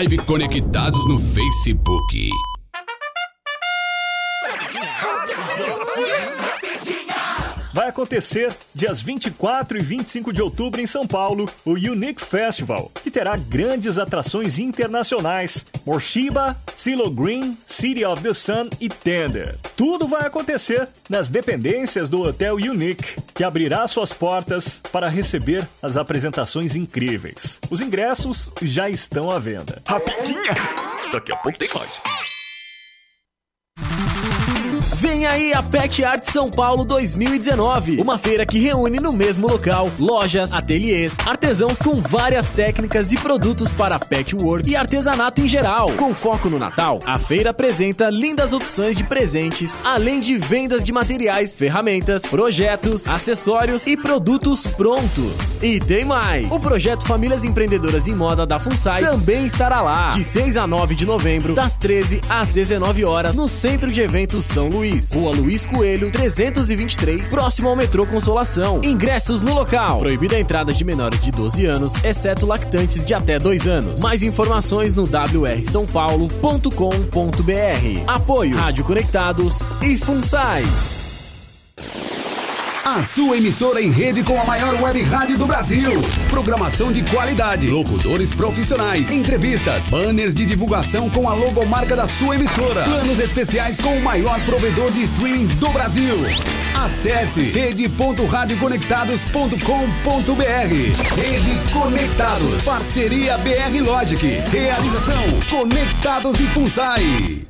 Live Conectados no Facebook. Vai acontecer dias 24 e 25 de outubro em São Paulo, o Unique Festival, que terá grandes atrações internacionais: Morshiba, Silo Green, City of the Sun e Tender. Tudo vai acontecer nas dependências do Hotel Unique, que abrirá suas portas para receber as apresentações incríveis. Os ingressos já estão à venda. Rapidinha! Daqui a pouco tem mais. Vem aí a Pet Art São Paulo 2019, uma feira que reúne no mesmo local lojas, ateliês, artesãos com várias técnicas e produtos para pet work e artesanato em geral. Com foco no Natal, a feira apresenta lindas opções de presentes, além de vendas de materiais, ferramentas, projetos, acessórios e produtos prontos. E tem mais! O projeto Famílias Empreendedoras em Moda da FUNSAI também estará lá, de 6 a 9 de novembro, das 13 às 19 horas, no Centro de Eventos São Luís. Rua Luiz Coelho, 323, próximo ao metrô Consolação. Ingressos no local. Proibida a entrada de menores de 12 anos, exceto lactantes de até 2 anos. Mais informações no wrsãopaulo.com.br. Apoio Rádio Conectados e FUNSAI. A sua emissora em rede com a maior web rádio do Brasil. Programação de qualidade, locutores profissionais, entrevistas, banners de divulgação com a logomarca da sua emissora, planos especiais com o maior provedor de streaming do Brasil. Acesse rede.radioconectados.com.br. Rede Conectados. Parceria BR Logic. Realização Conectados e Funsai.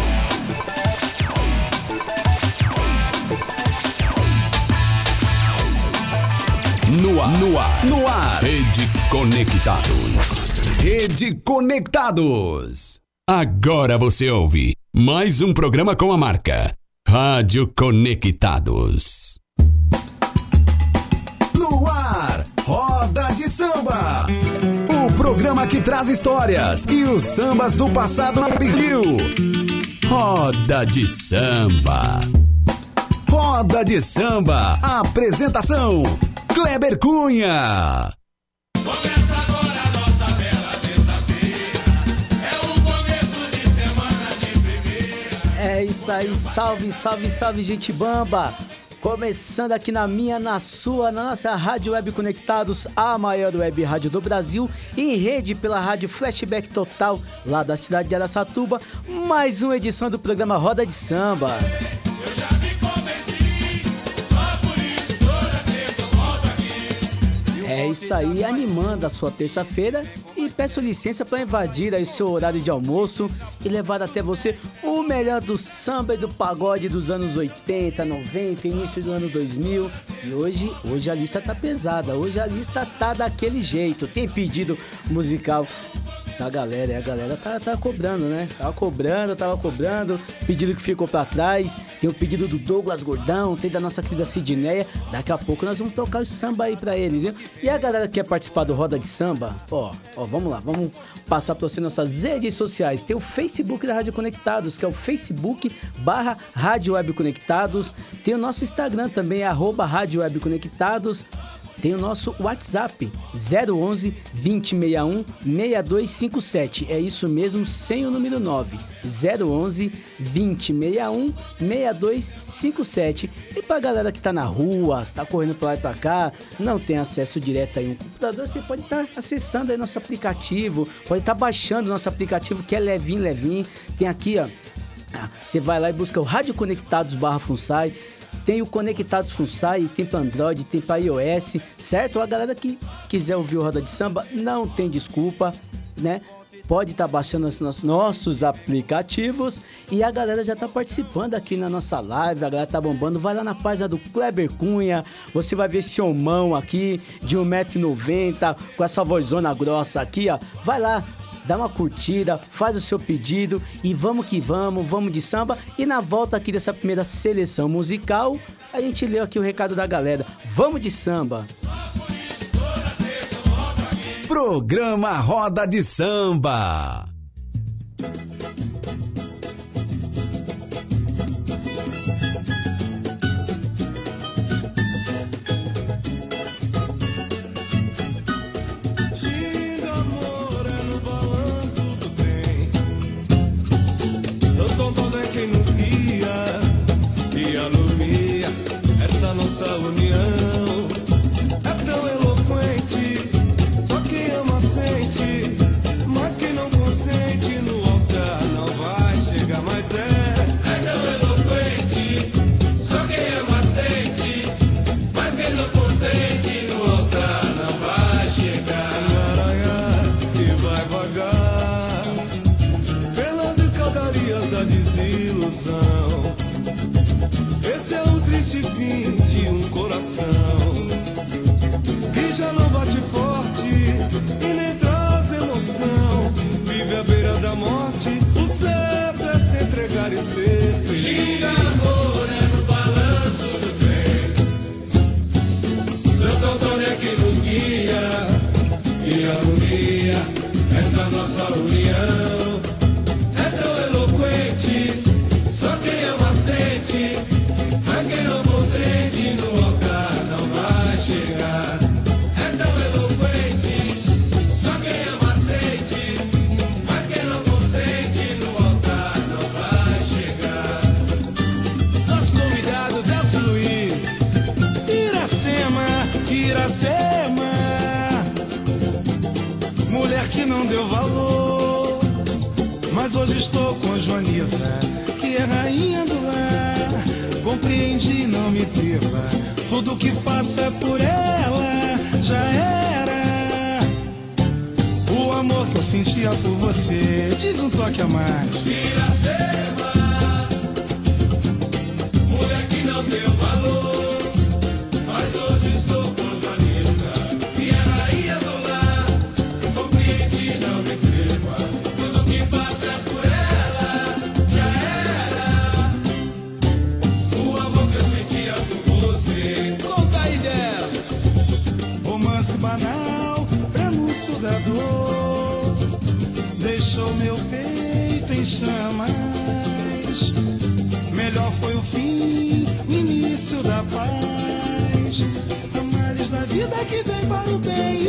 No ar, no ar, no ar. Rede Conectados. Rede Conectados. Agora você ouve mais um programa com a marca Rádio Conectados. No ar, Roda de Samba. O programa que traz histórias e os sambas do passado na Rio. Roda de Samba. Roda de Samba. Apresentação: Kleber Cunha. Começa agora a nossa bela terça-feira. É o começo de semana de primeira. É isso aí, salve, salve, salve, gente bamba! Começando aqui na minha, na sua, na nossa Rádio Web Conectados, a maior web rádio do Brasil, em rede pela Rádio Flashback Total, lá da cidade de Aracatuba, mais uma edição do programa Roda de Samba. É isso aí, animando a sua terça-feira e peço licença para invadir aí seu horário de almoço e levar até você o melhor do samba e do pagode dos anos 80, 90, início do ano 2000. E hoje, hoje a lista tá pesada, hoje a lista tá daquele jeito. Tem pedido musical da galera, e a galera tá, tá cobrando, né? Tava cobrando, tava cobrando, pedido que ficou pra trás, tem o pedido do Douglas Gordão, tem da nossa querida Sidneia, daqui a pouco nós vamos tocar o samba aí pra eles, viu? E a galera que quer participar do Roda de Samba, ó, ó, vamos lá, vamos passar pra você nossas redes sociais, tem o Facebook da Rádio Conectados, que é o Facebook barra Rádio Web Conectados, tem o nosso Instagram também, arroba Rádio Web Conectados, tem o nosso WhatsApp 011 2061 6257. É isso mesmo, sem o número 9. 011 2061 6257. E pra galera que tá na rua, tá correndo pra lá e pra cá, não tem acesso direto aí um computador, você pode estar acessando aí nosso aplicativo, pode estar baixando nosso aplicativo que é levinho, levinho. Tem aqui, ó. Ah, Você vai lá e busca o Rádio Conectados barra Funsai. Tem o Conectados Funsai, tem para Android, tem para iOS, certo? A galera que quiser ouvir o Roda de Samba, não tem desculpa, né? Pode estar baixando os nos- nossos aplicativos e a galera já tá participando aqui na nossa live, a galera tá bombando. Vai lá na página do Kleber Cunha, você vai ver esse homão aqui de 1,90m, com essa vozona grossa aqui, ó. Vai lá, dá uma curtida, faz o seu pedido e vamos que vamos, vamos de samba. E na volta aqui dessa primeira seleção musical, a gente leu aqui o recado da galera. Vamos de samba! Programa Roda de Samba. Diz um toque a mais. Que vem para o bem,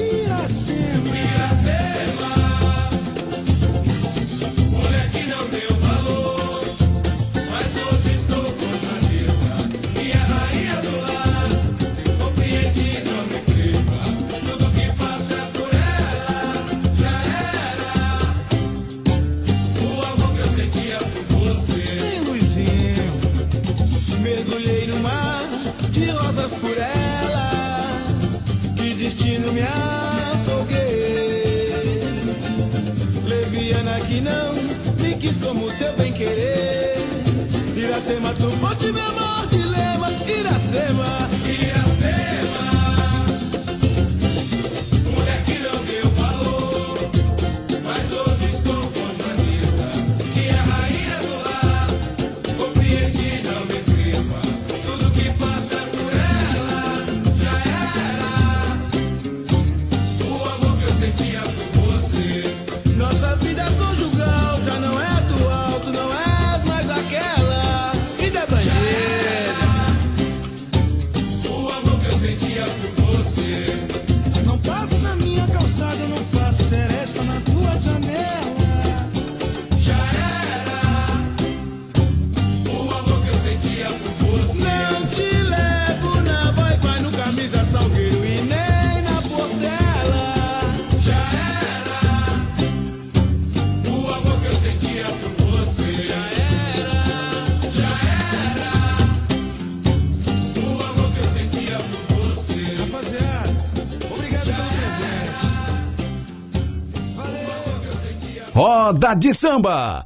Iracema, tu foste meu amor dilema. Iracema. De Samba.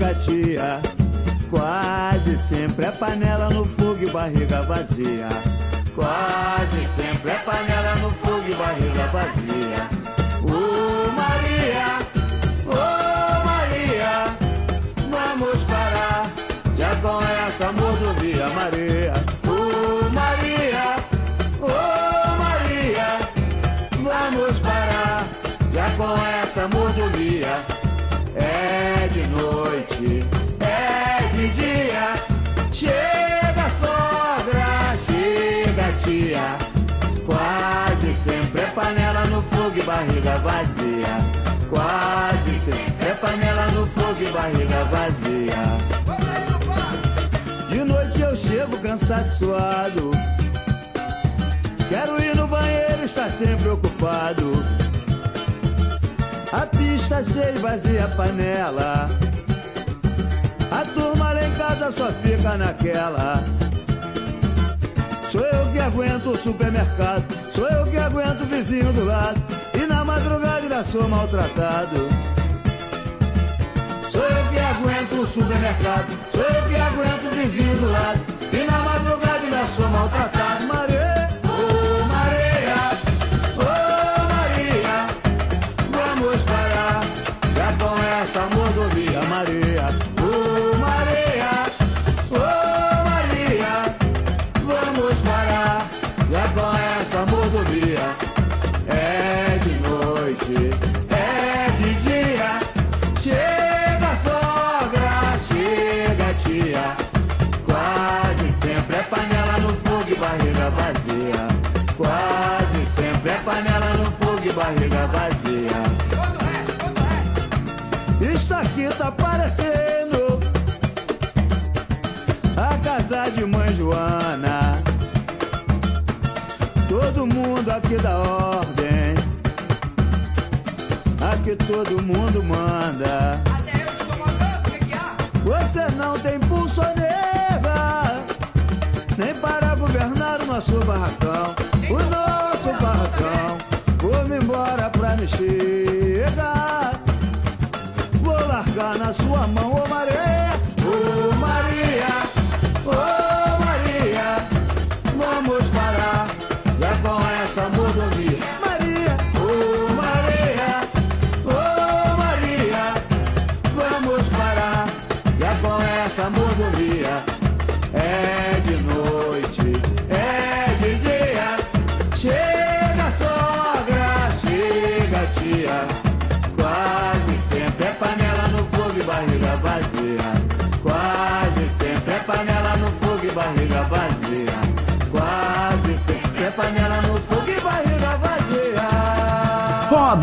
Chega tia. Quase sempre é panela no fogo e barriga vazia. Quase sempre é panela no fogo e barriga vazia. Ô Maria, ô Maria, vamos parar já com essa mordomia, Maria. Barriga vazia. Quase sempre é panela no fogo e barriga vazia. De noite eu chego cansado e suado. Quero ir no banheiro, está sempre ocupado. A pista cheia e vazia a panela. A turma lá em casa só fica naquela. Sou eu que aguento o supermercado. Sou eu que aguento o vizinho do lado. Madrugada ainda sou maltratado. Sou eu que aguento o supermercado. Sou eu que aguento o vizinho do lado. E na madrugada ainda sou maltratado. É panela no fogo e barriga vazia. Isto aqui tá parecendo a casa de mãe Joana. Todo mundo aqui dá ordem. Aqui todo mundo manda. Você não tem pulso nega, nem para governar nosso barracão. O nosso barracão. Vou-me embora pra me chegar. Vou largar na sua mão, ô Maria, ô Maria, ô Maria.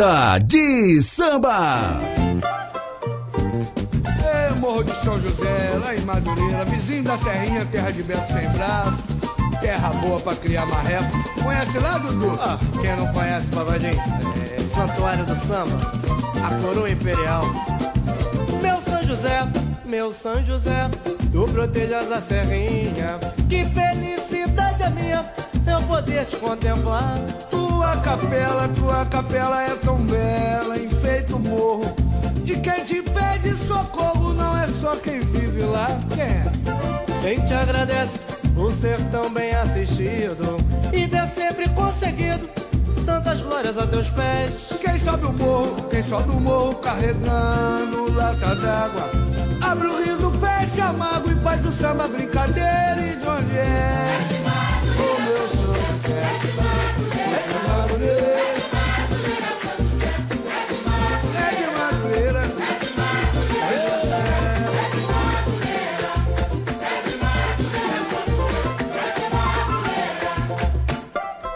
Roda de Samba. É, Morro de São José, lá em Madureira, vizinho da Serrinha, terra de Beto sem braço, terra boa pra criar marreco. Conhece lá, Dudu? Ah, quem não conhece, Pagodinho? É Santuário do Samba, a coroa imperial. Meu São José, meu São José, tu protejas a serrinha. Que felicidade a minha, eu poder te contemplar. Tua capela, tua capela é tão bela, enfeita o morro. De quem te pede socorro, não é só quem vive lá. Quem é? Quem te agradece por ser tão bem assistido e ter sempre conseguido tantas glórias a teus pés. Quem sobe o morro, quem sobe o morro carregando lata d'água. Abre o riso, fecha a mágoa e faz do samba brincadeira e de onde é? O meu São José, é de Madureira.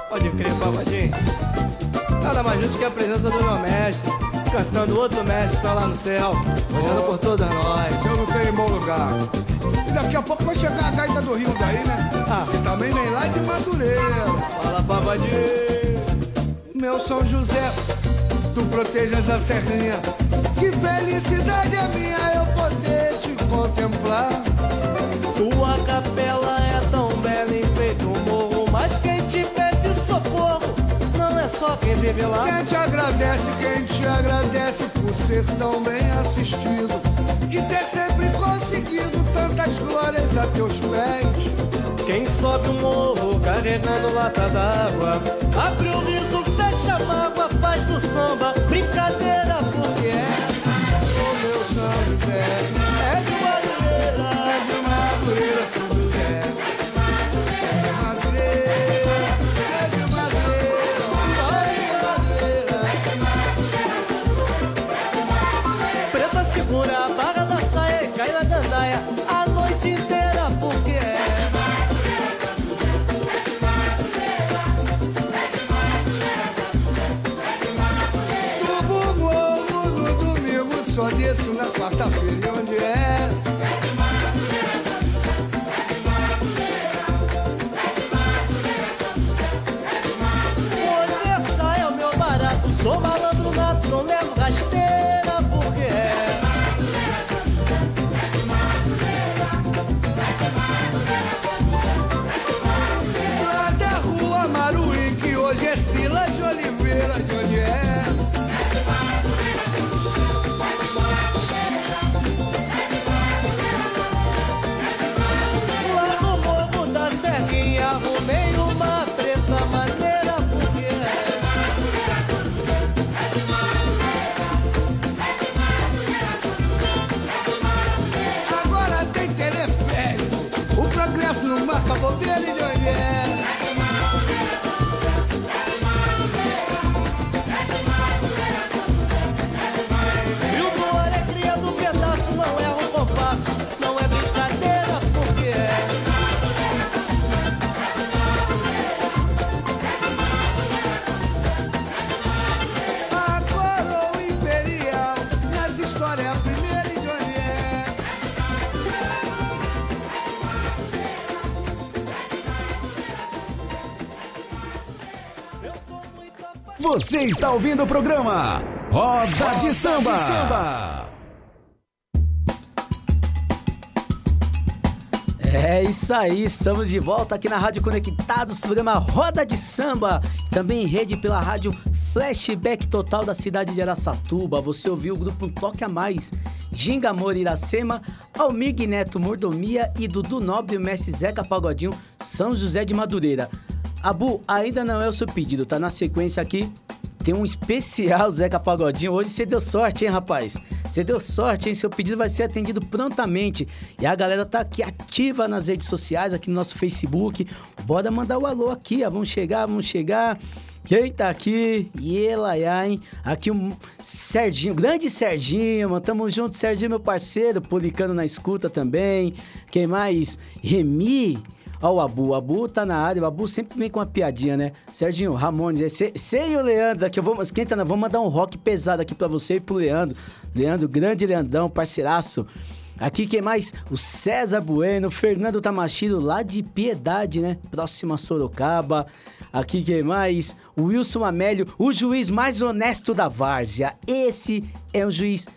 Pode crer, babadinho. Nada mais justo que a presença do meu mestre cantando outro mestre tá lá no céu, olhando por todas nós. Eu não tenho bom lugar. E daqui a pouco vai chegar a gaita do Rio daí, né? Ah. E também vem lá de Madureira. Fala, babadinho. Meu São José, tu protejas a serrinha. Que felicidade é minha eu poder te contemplar. Tua capela vive lá. Quem te agradece, quem te agradece por ser tão bem assistido e ter sempre conseguido tantas glórias a teus pés. Quem sobe o morro carregando lata d'água, abre o riso, fecha a mágoa, faz do samba brincadeira domingo, só desço na quarta-feira. E onde é? Você está ouvindo o programa Roda de Samba. É isso aí, estamos de volta aqui na Rádio Conectados, programa Roda de Samba, também em rede pela rádio Flashback Total da cidade de Araçatuba. Você ouviu o grupo Toque a Mais, Ginga Amor Iracema, Almir Neto Mordomia e Dudu Nobre o Messi Zeca Pagodinho, São José de Madureira. Abu, ainda não é o seu pedido, tá na sequência aqui. Tem um especial Zeca Pagodinho. Hoje você deu sorte, hein, rapaz? Você deu sorte, hein? Seu pedido vai ser atendido prontamente. E a galera tá aqui ativa nas redes sociais, aqui no nosso Facebook. Bora mandar o alô aqui, ó. Vamos chegar, vamos chegar. Quem tá aqui? Yelaiá, hein? Aqui o Serginho, grande Serginho, mano. Tamo junto, Serginho, meu parceiro. Policano na escuta também. Quem mais? Remi. Ó, o Abu. O Abu tá na área. O Abu sempre vem com uma piadinha, né? Serginho, Ramones, e o Leandro aqui. Eu vou, esquenta, não. Vamos mandar um rock pesado aqui pra você e pro Leandro. Leandro, grande Leandrão, parceiraço. Aqui quem mais? O César Bueno, Fernando Tamachiro, lá de Piedade, né? Próximo a Sorocaba. Aqui quem mais? O Wilson Amélio, o juiz mais honesto da várzea. Esse é um juiz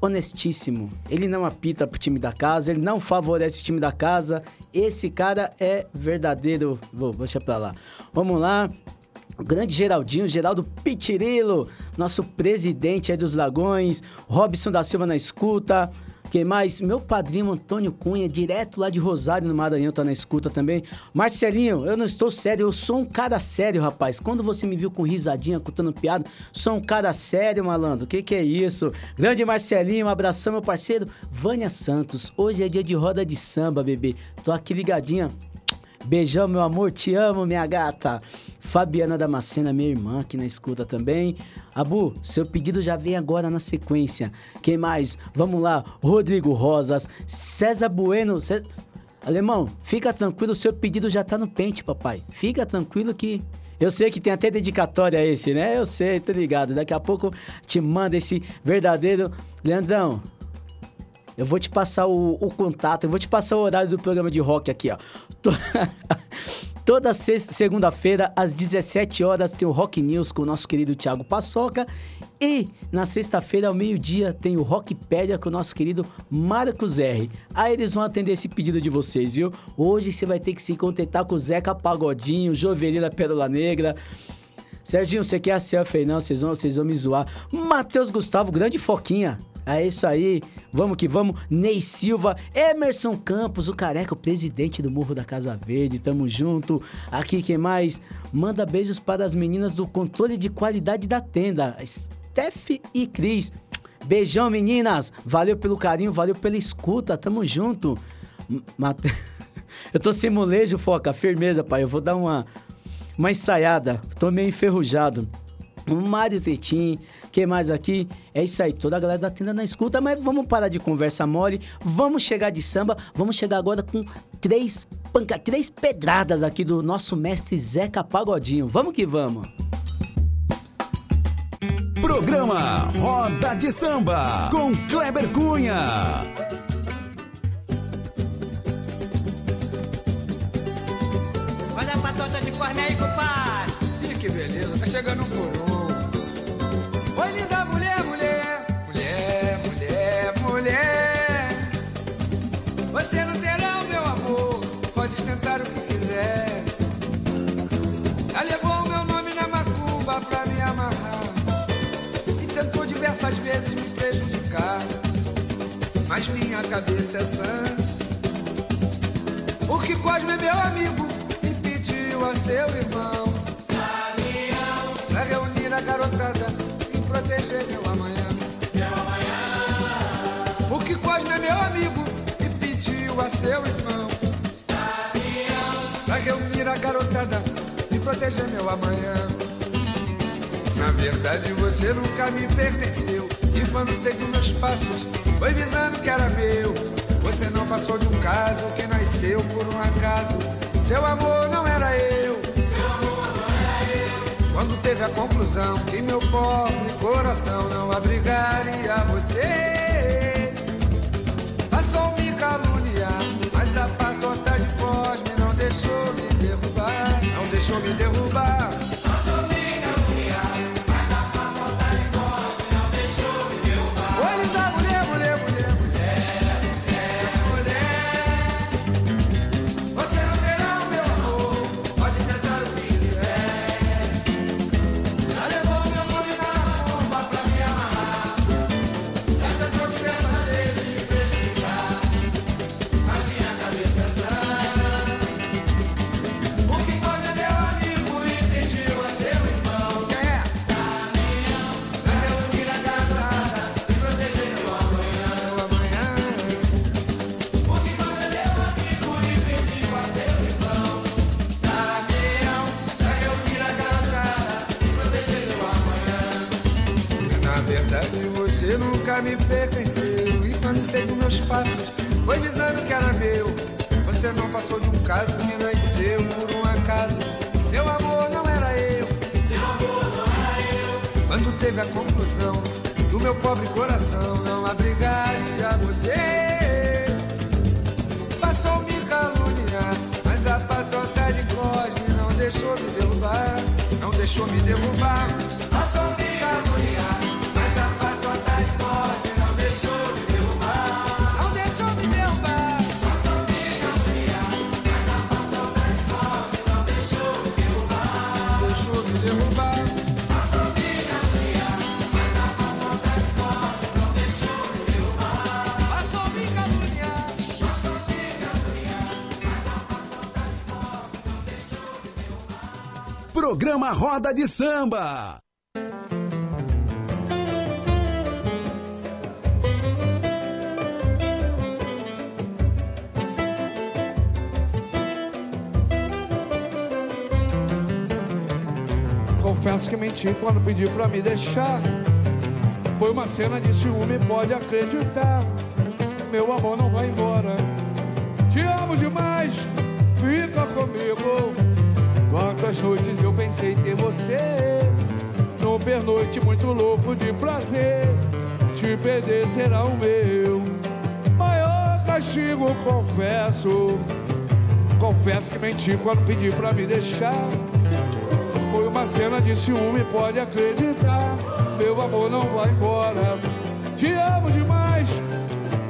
honestíssimo. Ele não apita pro time da casa, ele não favorece o time da casa. Esse cara é verdadeiro. Vou, deixa pra lá. Vamos lá. O grande Geraldinho, Geraldo Pitirilo, nosso presidente aí dos Lagões, Robson da Silva na escuta. Quem mais? Meu padrinho Antônio Cunha, direto lá de Rosário, no Maranhão, tá na escuta também. Marcelinho, eu não estou sério, eu sou um cara sério, rapaz. Quando você me viu com risadinha, contando piada, sou um cara sério, malandro. Que que é isso? Grande Marcelinho, um abração, meu parceiro. Vânia Santos, hoje é dia de roda de samba, bebê. Tô aqui ligadinha. Beijão, meu amor, te amo, minha gata. Fabiana Damascena, minha irmã, aqui na escuta também. Abu, seu pedido já vem agora na sequência. Quem mais? Vamos lá. Rodrigo Rosas, César Bueno. Alemão, fica tranquilo, seu pedido já tá no pente, papai. Fica tranquilo que Eu sei que tem até dedicatória esse, né? Eu sei, tô ligado. Daqui a pouco te manda esse verdadeiro. Leandrão, eu vou te passar o, o contato, eu vou te passar o horário do programa de rock aqui, ó. Tô- Toda segunda-feira, às 17 horas, tem o Rock News com o nosso querido Thiago Paçoca. E na sexta-feira, ao meio-dia, tem o Rockpedia com o nosso querido Marcos R. Aí eles vão atender esse pedido de vocês, viu? Hoje você vai ter que se contentar com o Zeca Pagodinho, Jovelina Pérola Negra. Serginho, você quer a selfie? Não, vocês vão, vocês vão me zoar. Matheus Gustavo, grande foquinha. É isso aí, vamos que vamos. Ney Silva, Emerson Campos, o careca, o presidente do Morro da Casa Verde, tamo junto. Aqui, quem mais? Manda beijos para as meninas do controle de qualidade da tenda, Steph e Cris. Beijão, meninas. Valeu pelo carinho, valeu pela escuta, tamo junto. Eu tô sem molejo, Foca, firmeza, pai. Eu vou dar uma, uma ensaiada. Tô meio enferrujado. O Mário Zetim, que mais aqui? É isso aí, toda a galera da tenda na escuta, mas vamos parar de conversa mole, vamos chegar de samba, vamos chegar agora com três panca, três pedradas aqui do nosso mestre Zeca Pagodinho. Vamos que vamos. Programa Roda de Samba com Kleber Cunha. Olha a patota de corne aí, compadre. Ih, que beleza, tá chegando um por um. Oi, linda mulher, mulher, mulher, mulher, mulher. Você não terá o meu amor, pode tentar o que quiser. Já levou o meu nome na macumba pra me amarrar. E tentou diversas vezes me prejudicar. Mas minha cabeça é sã. Porque Cosme é meu amigo e pediu a seu irmão Pra reunir a garotada proteger meu amanhã. Porque Cosme é meu amigo e pediu a seu irmão? Pra reunir a garotada e proteger meu amanhã. Na verdade você nunca me pertenceu. E quando seguiu meus passos foi visando que era meu. Você não passou de um caso que nasceu por um acaso. Seu amor não Quando teve a conclusão que meu pobre coração não abrigaria você teve a conclusão Do meu pobre coração Não abrigaria você. Passou me caluniar Mas a patota de Cosme Não deixou me derrubar Não deixou me derrubar. Passou me caluniar Programa Roda de Samba. Confesso que menti quando pedi pra me deixar. Foi uma cena de ciúme, pode acreditar. Meu amor não vai embora. Te amo demais, fica comigo. Quantas noites eu pensei muito louco de prazer. Te perder será o meu maior castigo, confesso. Confesso que menti quando pedi pra me deixar. Foi uma cena de ciúme, pode acreditar. Meu amor não vai embora. Te amo demais,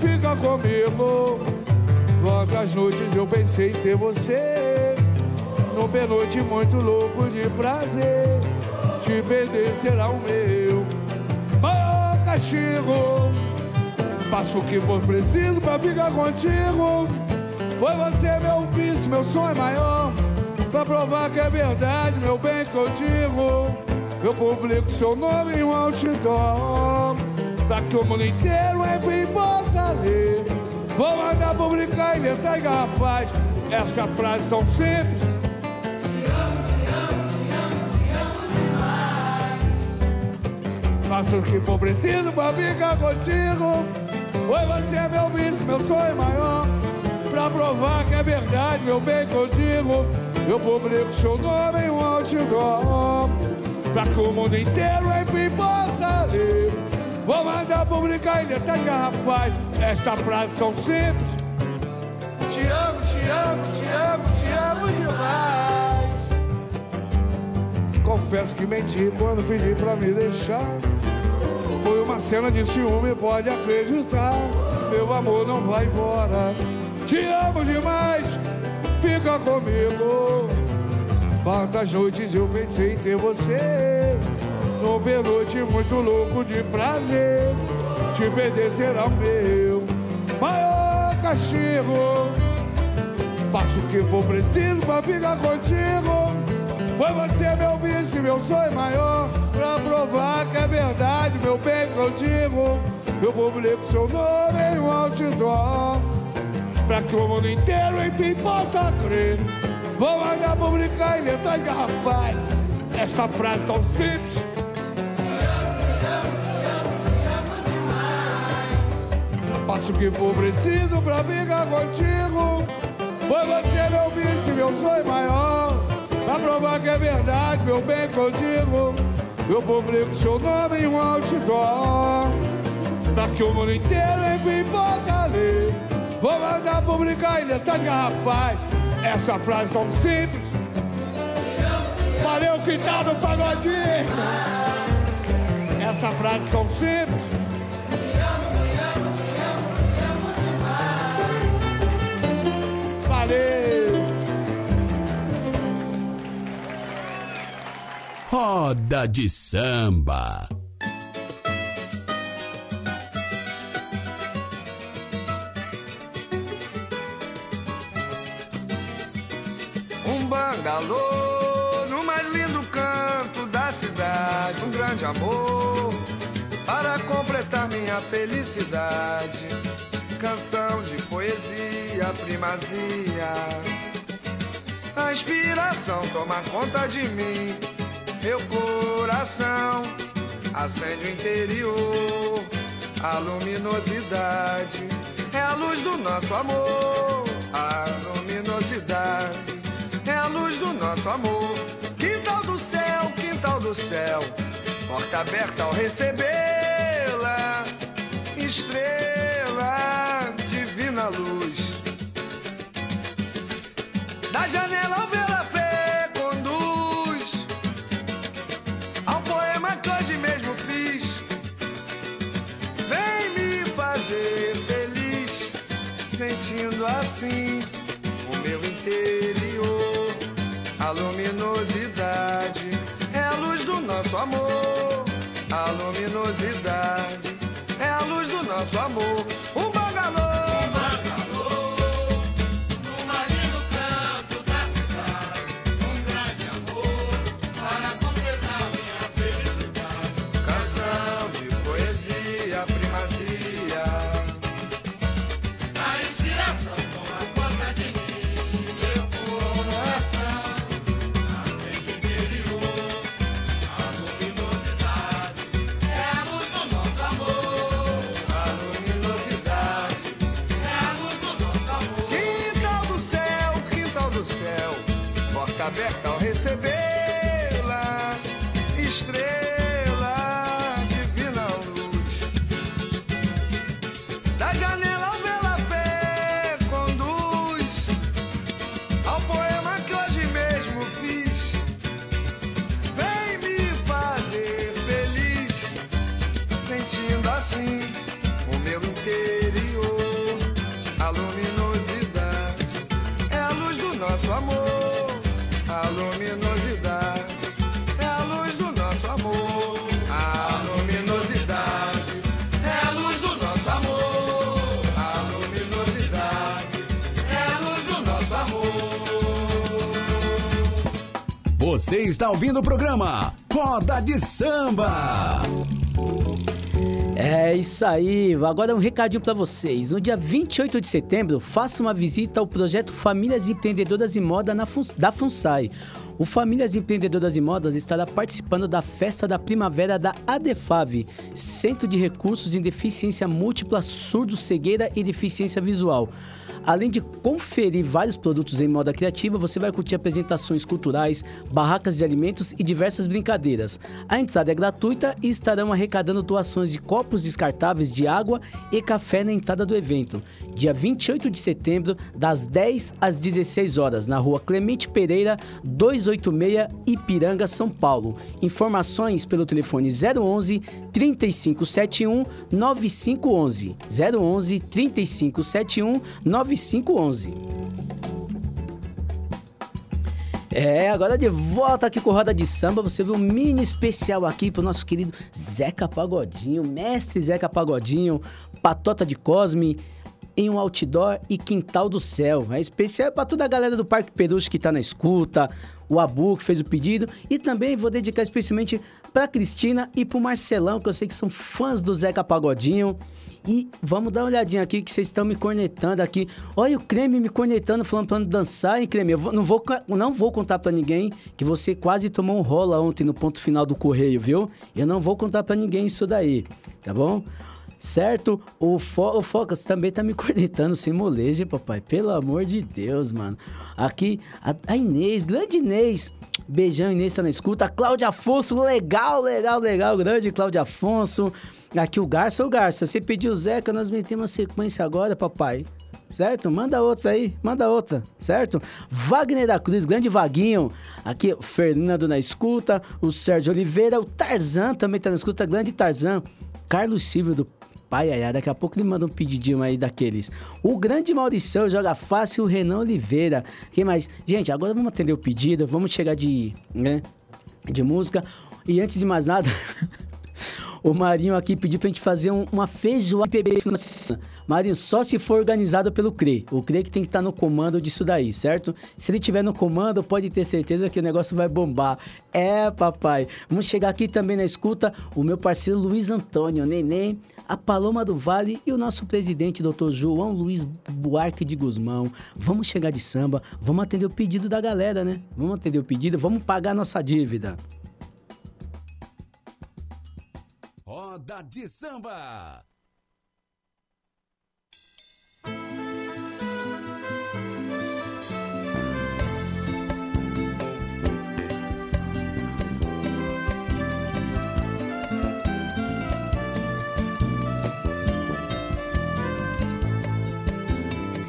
fica comigo. Quantas noites eu pensei ter você. No pernoite muito louco de prazer. Te perder será o meu maior castigo. Faço o que for preciso pra ficar contigo. Foi você meu vício, meu sonho maior. Pra provar que é verdade, meu bem que eu. Eu publico seu nome em um outdoor. Pra que o mundo inteiro em possa ler. Vou mandar publicar em letras garrafais. Essa frase tão simples. Faço o que for preciso pra ficar contigo. Foi você meu vício, meu sonho maior. Pra provar que é verdade, meu bem que eu publico seu nome em um outdoor. Pra que o mundo inteiro enfim possa ler. Vou mandar publicar em letras garrafais. Esta frase tão simples. Te amo, te amo, te amo, te amo demais. Confesso que menti quando pedi pra me deixar. Uma cena de ciúme, pode acreditar. Meu amor não vai embora. Te amo demais, fica comigo. Quantas noites eu pensei em ter você. No pernoite muito louco de prazer. Te perder será o meu maior castigo. Faço o que for preciso pra ficar contigo. Foi você meu vício, meu sonho maior. Pra provar que é verdade, meu bem que eu digo. Eu publico seu nome em um outdoor. Pra que o mundo inteiro enfim possa crer. Vou mandar publicar em letras garrafais. Esta frase tão simples. Faço o que for preciso pra ficar contigo. Foi você meu vício, meu sonho maior. Provar que é verdade, meu bem que eu digo. Eu publico seu nome em um outdoor. Pra que o mundo inteiro enfim possa ler. Vou mandar publicar em letras garrafais. Essa frase tão simples. Valeu, quintal do pagodinho. Essa frase tão simples. Valeu. Roda de samba. Um bangalô no mais lindo canto da cidade. Um grande amor para completar minha felicidade. Canção de poesia, primazia. A inspiração toma conta de mim. Meu coração acende o interior. A luminosidade é a luz do nosso amor. A luminosidade é a luz do nosso amor. Quintal do céu, quintal do céu, porta aberta ao recebê-la. Estrela, divina luz. Da janela ao vela nosso amor. A luminosidade é a luz do nosso amor. Está ouvindo o programa Roda de Samba. É isso aí. Agora um recadinho para vocês. No dia 28 de setembro, faça uma visita ao projeto Famílias Empreendedoras e Moda Fun da FUNSAI. O Famílias Empreendedoras e Modas estará participando da Festa da Primavera da ADEFAV, Centro de Recursos em Deficiência Múltipla, Surdo, Cegueira e Deficiência Visual. Além de conferir vários produtos em moda criativa, você vai curtir apresentações culturais, barracas de alimentos e diversas brincadeiras. A entrada é gratuita e estarão arrecadando doações de copos descartáveis de água e café na entrada do evento. Dia 28 de setembro, das 10 às 16 horas, na rua Clemente Pereira, 286, Ipiranga, São Paulo. Informações pelo telefone 011 3571 9511. 011 3571 9511. É, agora de volta aqui com Roda de Samba, você viu um mini especial aqui pro nosso querido Zeca Pagodinho, mestre Zeca Pagodinho, Patota de Cosme, em um outdoor e quintal do céu. É especial para toda a galera do Parque Peruche que tá na escuta, o Abu que fez o pedido e também vou dedicar especialmente para Cristina e pro Marcelão, que eu sei que são fãs do Zeca Pagodinho. E vamos dar uma olhadinha aqui que vocês estão me cornetando aqui. Olha o Creme me cornetando, falando pra dançar, hein, Creme? Eu não, vou, não vou contar pra ninguém que você quase tomou um rola ontem no ponto final do correio, viu? Eu não vou contar pra ninguém isso daí, tá bom? Certo? O, Fo o Focas também tá me cornetando sem molejo, papai. Pelo amor de Deus, mano. Aqui, a, a Inês, grande Inês. Beijão, Inês, tá na escuta. Cláudia Afonso, legal, legal, legal. Grande Cláudia Afonso. Aqui o Garça, o Garça. Você pediu o Zeca, nós metemos uma sequência agora, papai. Certo? Manda outra aí, manda outra, certo? Wagner da Cruz, grande Vaguinho. Aqui, Fernando na escuta. O Sérgio Oliveira, o Tarzan também tá na escuta. Grande Tarzan. Carlos Silvio do Pai, ai, ai, daqui a pouco ele manda um pedidinho aí daqueles. O grande Maurição joga fácil, o Renan Oliveira. Quem mais? Gente, agora vamos atender o pedido, vamos chegar de, né, de música. E antes de mais nada, o Marinho aqui pediu pra gente fazer um- uma feijoada PB. Marinho, só se for organizado pelo CRE. O CRE que tem que estar no comando disso daí, certo? Se ele tiver no comando, pode ter certeza que o negócio vai bombar. É, papai. Vamos chegar aqui também na escuta o meu parceiro Luiz Antônio, Neném, a Paloma do Vale e o nosso presidente, Dr. João Luiz Buarque de Guzmão. Vamos chegar de samba, vamos atender o pedido da galera, né? Vamos atender o pedido, vamos pagar nossa dívida. Roda de Samba.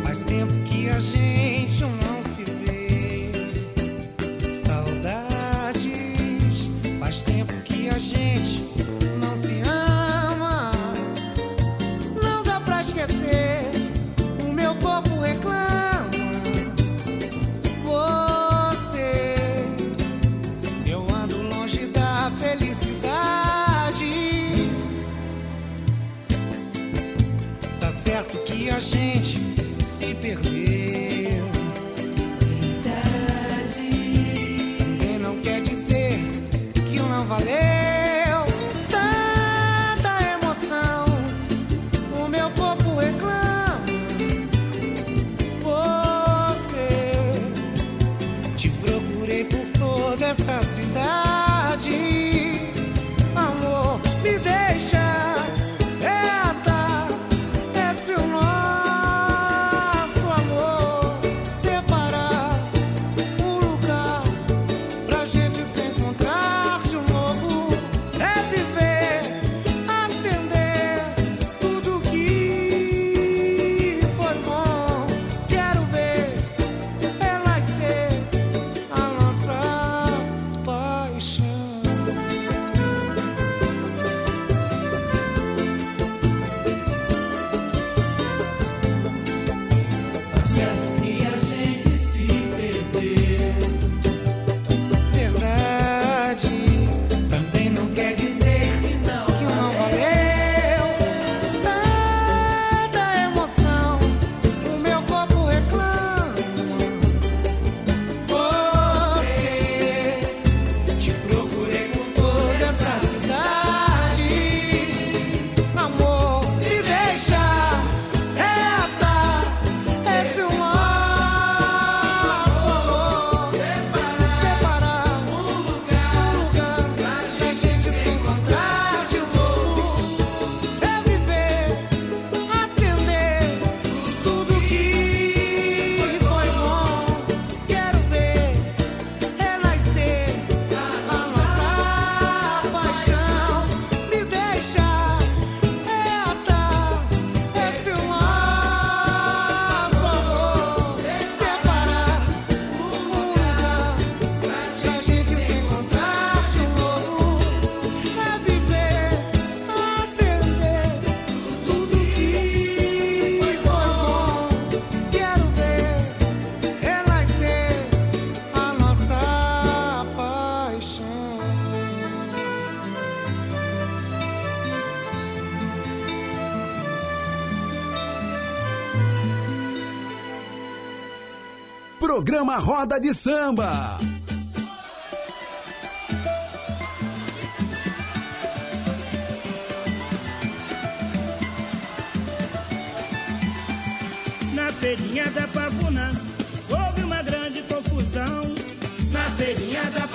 Faz tempo que a gente não se vê. Saudades. Faz tempo que a gente a gente se perdeu. Programa Roda de Samba. Na feirinha da Pavuna houve uma grande confusão. Na feirinha da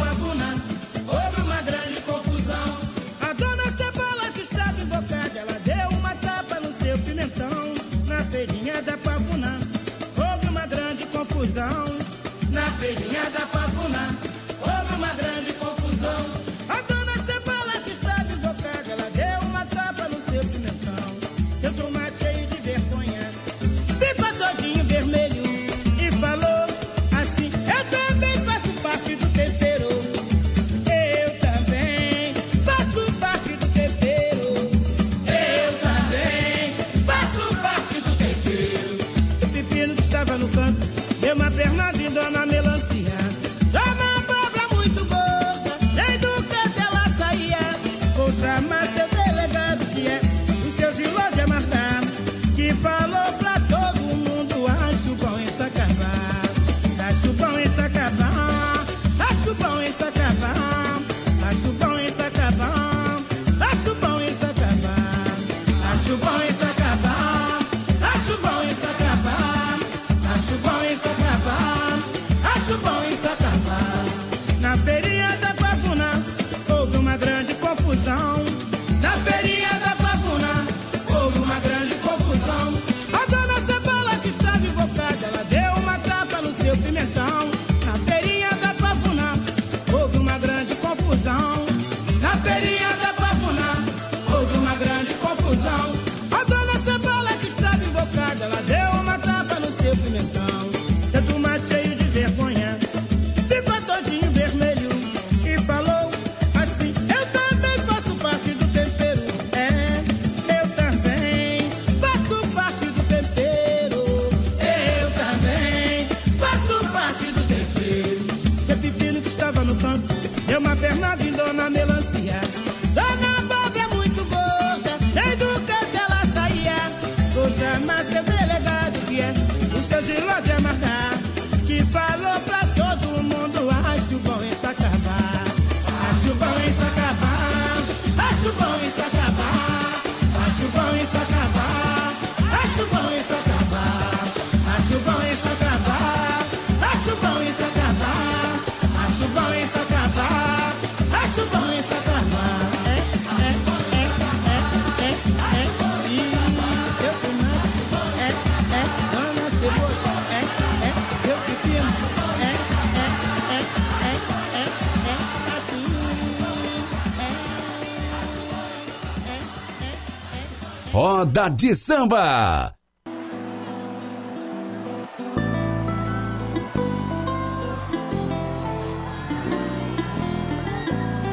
Roda de Samba.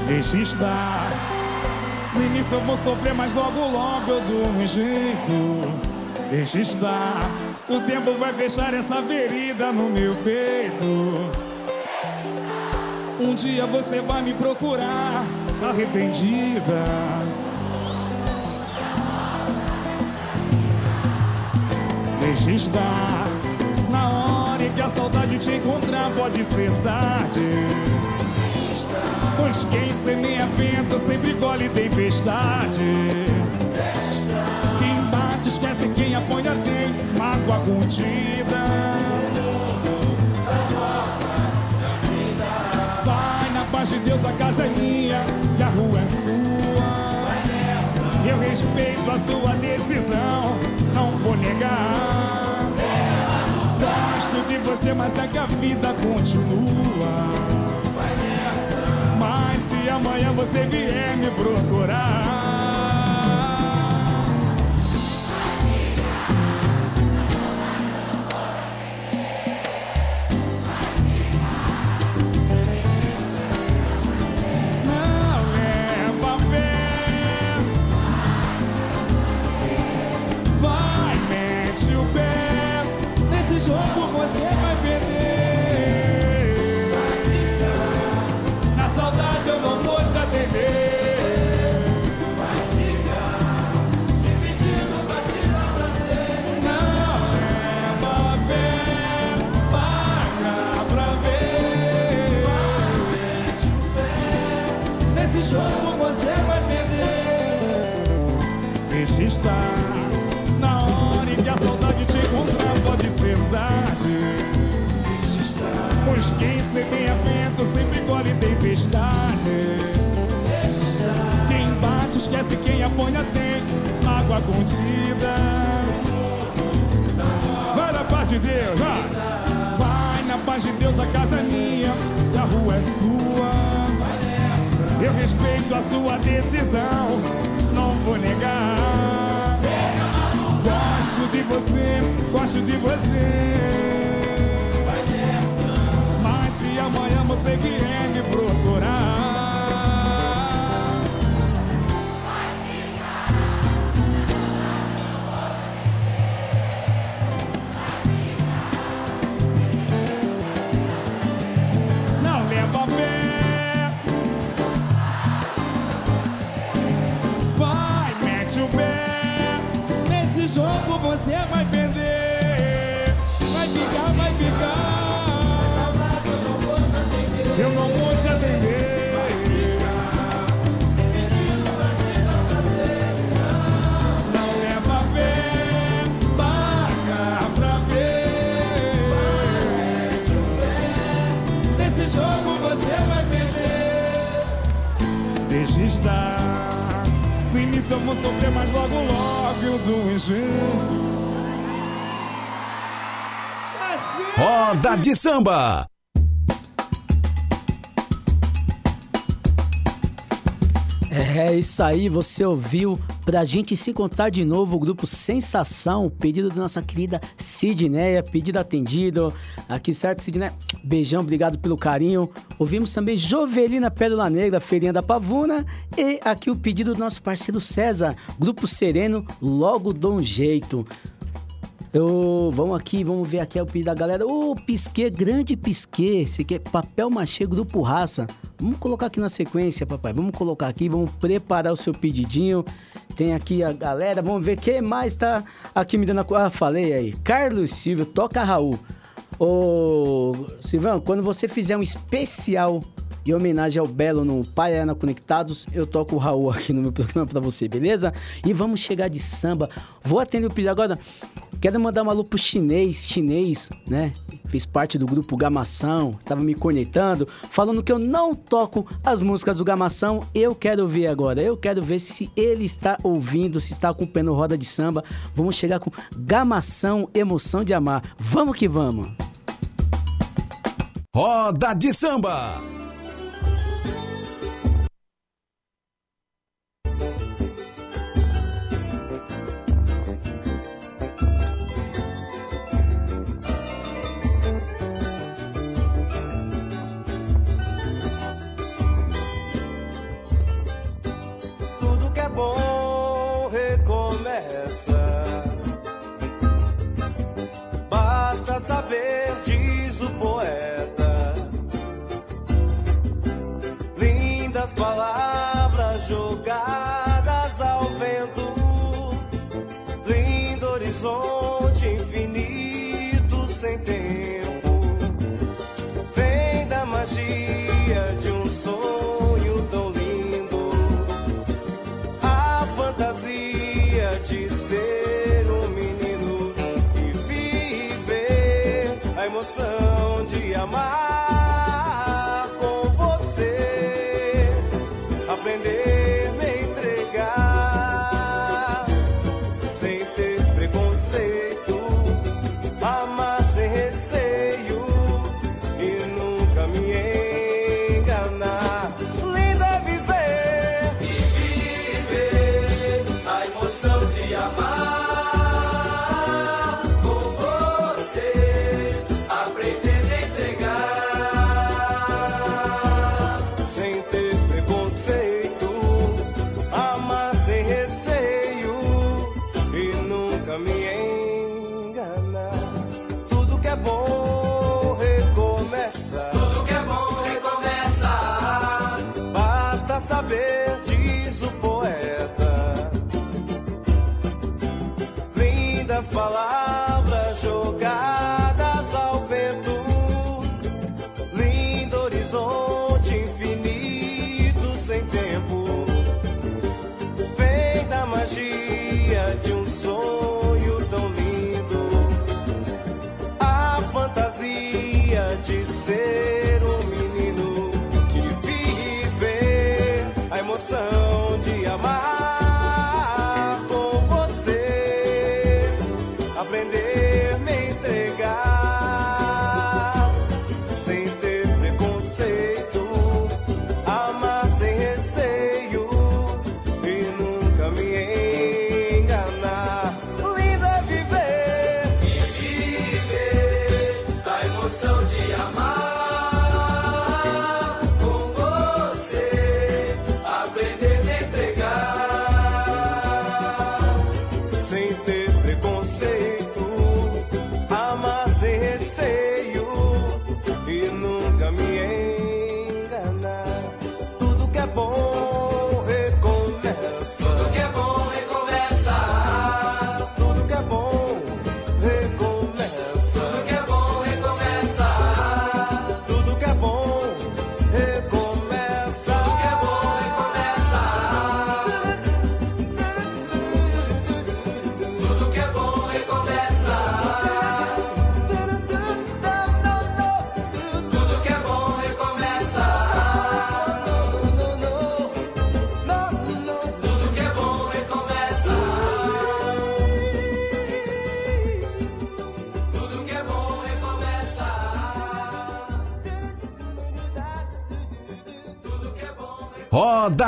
Deixa estar. No início eu vou sofrer, mas logo, logo eu dou um jeito. Deixa estar. O tempo vai fechar essa ferida no meu peito. Um dia você vai me procurar, arrependida. deixa estar. Na hora em que a saudade te encontrar, pode ser tarde. Pois quem semeia vento sempre colhe tempestade. Quem bate esquece, quem apanha tem mágoa contida. Vai na paz de Deus, a casa é minha e a rua é sua. Eu respeito a sua decisão, não vou negar você, mas é que a vida continua. Mas se amanhã você vier me procurar. Quem semeia vento sempre colhe tempestade. Quem bate esquece, quem apanha tem mágoa contida. Vai na paz de Deus, vai. Vai na paz de Deus, a casa é minha e a rua é sua. Eu respeito a sua decisão, não vou negar. Gosto de você, gosto de você. Você vier me procurar. Não leva fé. Vai, mete o pé. Nesse jogo você vai perder. No início eu vou sofrer, mas logo, logo eu dou um jeito. Roda de samba. É isso aí, você ouviu pra gente se encontrar de novo o grupo Sensação, pedido da nossa querida Sidneia, pedido atendido. Aqui, certo, Sidneia? Beijão, obrigado pelo carinho. Ouvimos também Jovelina Pérola Negra, Feirinha da Pavuna. E aqui o pedido do nosso parceiro César, Grupo Sereno, logo dou um jeito. Eu, vamos aqui, vamos ver aqui é o pedido da galera. Ô, Pisquê, grande Pisquê. Esse aqui é papel machê, grupo raça. Vamos colocar aqui na sequência, papai. Vamos colocar aqui, vamos preparar o seu pedidinho. Tem aqui a galera, vamos ver quem mais tá aqui me dando a... Ah, falei aí. Carlos Silvio, toca Raul. Ô, Silvão, quando você fizer um especial em homenagem ao Belo no Pai Ana Conectados, eu toco o Raul aqui no meu programa pra você, beleza? E vamos chegar de samba. Vou atender o pedido agora. Quero mandar um alô pro chinês, chinês, né? Fez parte do grupo Gamação, tava me conectando, falando que eu não toco as músicas do Gamação. Eu quero ver agora, eu quero ver se ele está ouvindo, se está acompanhando roda de samba. Vamos chegar com Gamação, emoção de amar. Vamos que vamos. Roda de samba. Saber, diz o poeta. Lindas palavras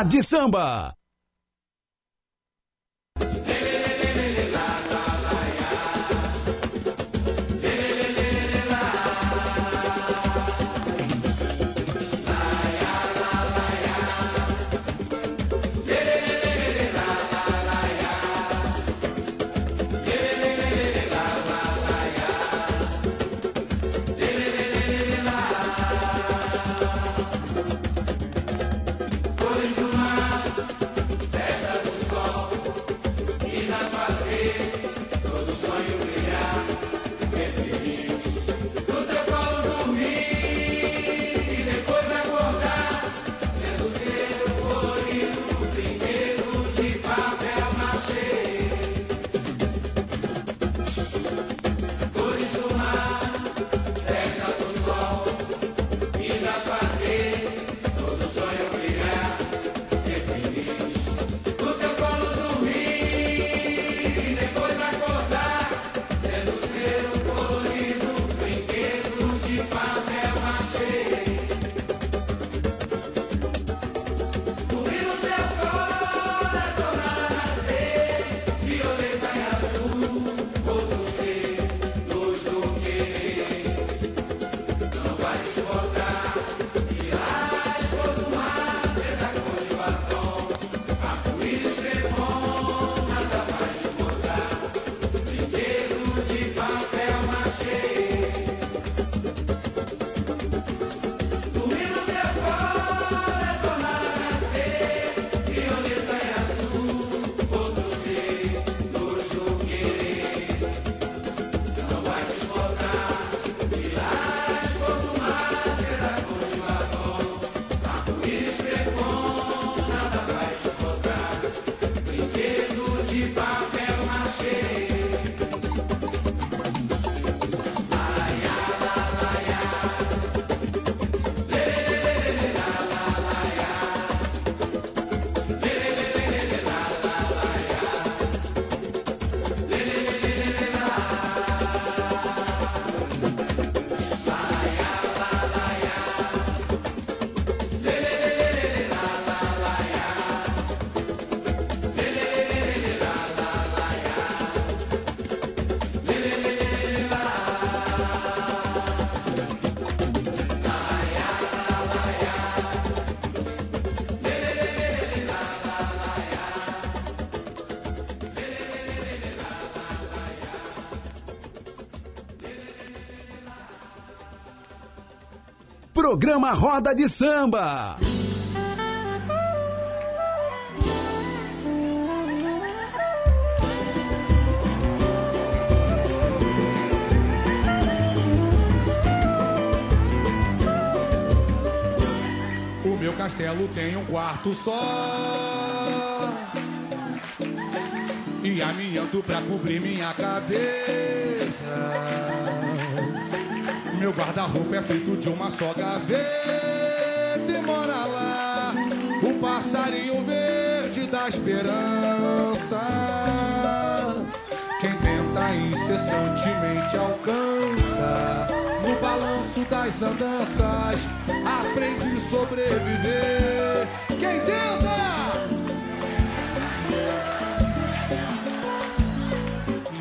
de Samba. programa Roda de Samba. O meu castelo tem um quarto só. E amianto pra cobrir minha cabeça. Meu guarda-roupa é feito de uma só gaveta e mora lá o passarinho verde da esperança. Quem tenta incessantemente alcança no balanço das andanças, aprende a sobreviver. Quem tenta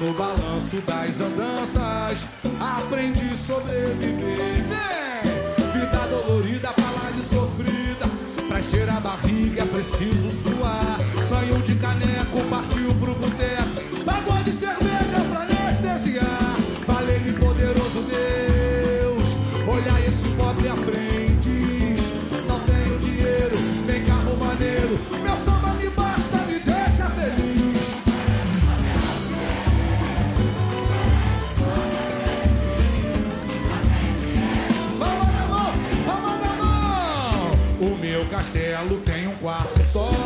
no balanço das andanças, aprendi sobreviver. Vem! Vida dolorida, palavra de sofrida, pra cheirar a barriga é preciso suar. Banho de caneco, partiu pro boteco, pagou de cerveja pra anestesiar. Falei-me poderoso Deus, olha esse pobre aprende. Castelo tem um quarto só.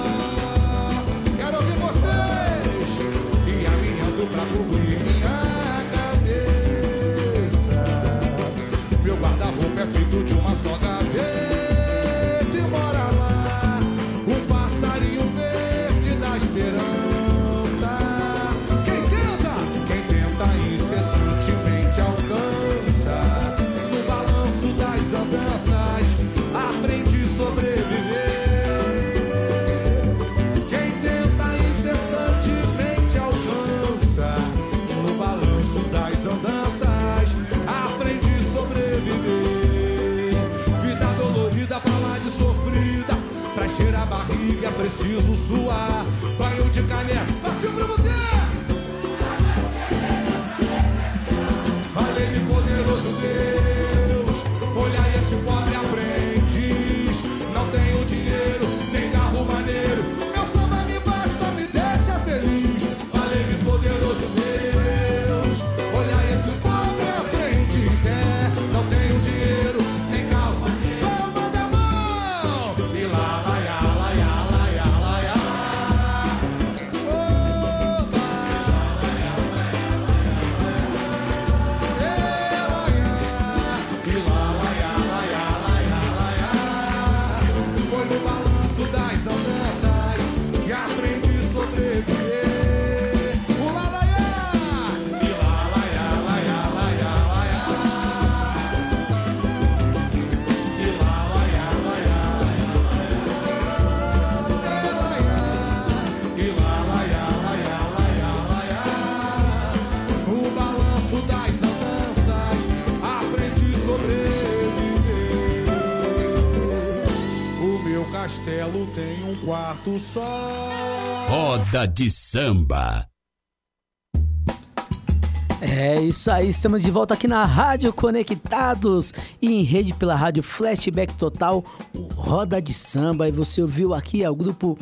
Só. Roda de samba. É isso aí, estamos de volta aqui na Rádio Conectados e em rede pela Rádio Flashback Total, o Roda de Samba. E você ouviu aqui ó, o grupo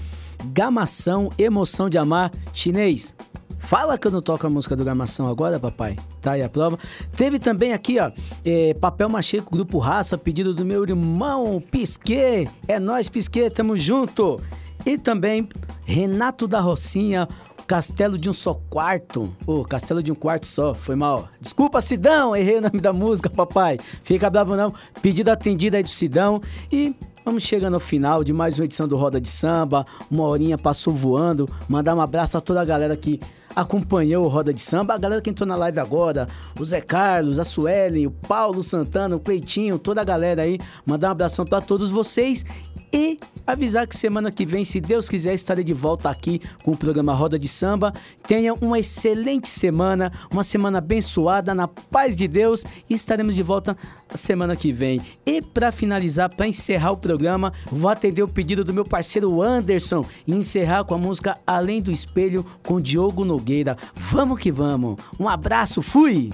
Gamação Emoção de Amar Chinês. Fala que eu não toco a música do Gamação agora, papai. Tá aí a prova. Teve também aqui, ó, é, Papel Machê com o Grupo Raça, pedido do meu irmão Pisquet. É nós, Pisquet, tamo junto. E também Renato da Rocinha, Castelo de um Só Quarto. Ô, Castelo de um Quarto Só, foi mal. Desculpa, Sidão, errei o nome da música, papai. Fica bravo não. Pedido atendido aí do Sidão. E Vamos chegando ao final de mais uma edição do Roda de Samba. Uma horinha passou voando. Mandar um abraço a toda a galera que acompanhou o Roda de Samba. A galera que entrou na live agora. O Zé Carlos, a Suelen, o Paulo Santana, o Cleitinho, toda a galera aí. Mandar um abração para todos vocês. E avisar que semana que vem, se Deus quiser, estarei de volta aqui com o programa Roda de Samba. Tenha uma excelente semana, uma semana abençoada, na paz de Deus. E estaremos de volta semana que vem. E para finalizar, para encerrar o programa, vou atender o pedido do meu parceiro Anderson e encerrar com a música Além do Espelho com Diogo Nogueira. Vamos que vamos. Um abraço, fui!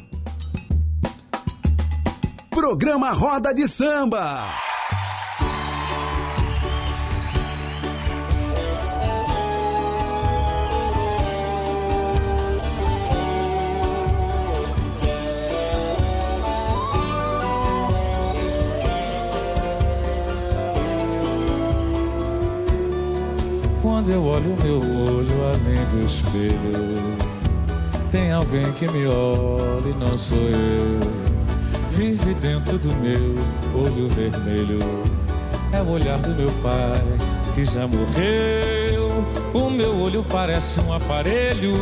Programa Roda de Samba. Quando eu olho meu olho além do espelho, tem alguém que me olha e não sou eu. Vive dentro do meu olho vermelho, é o olhar do meu pai que já morreu. O meu olho parece um aparelho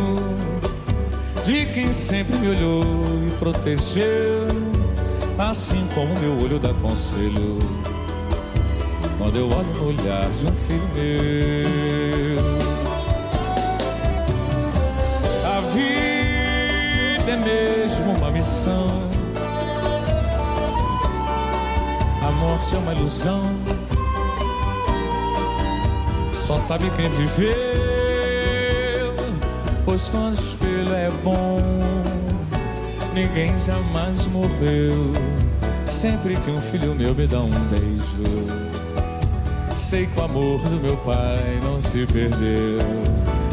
de quem sempre me olhou e protegeu, assim como meu olho dá conselho quando eu olho no olhar de um filho meu. A vida é mesmo uma missão, a morte é uma ilusão. Só sabe quem viveu, pois quando o espelho é bom, ninguém jamais morreu. Sempre que um filho meu me dá um beijo, sei que o amor do meu pai não se perdeu.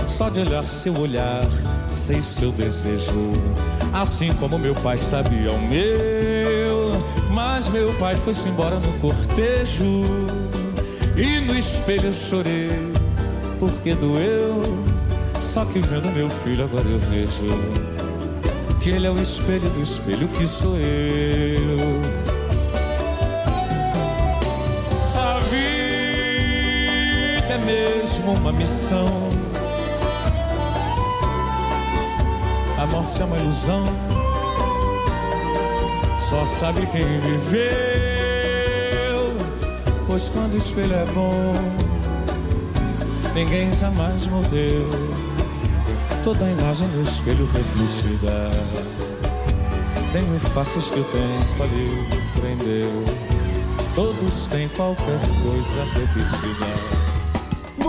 Só de olhar seu olhar, sei seu desejo. Assim como meu pai sabia o meu. Mas meu pai foi-se embora no cortejo. E no espelho eu chorei, porque doeu. Só que vendo meu filho agora eu vejo que ele é o espelho do espelho que sou eu. Mesmo uma missão. A morte é uma ilusão. Só sabe quem viveu. Pois quando o espelho é bom, ninguém jamais morreu. Toda a imagem no espelho refletida. Tenho faces que o tempo ali prendeu. Todos têm qualquer coisa repetida.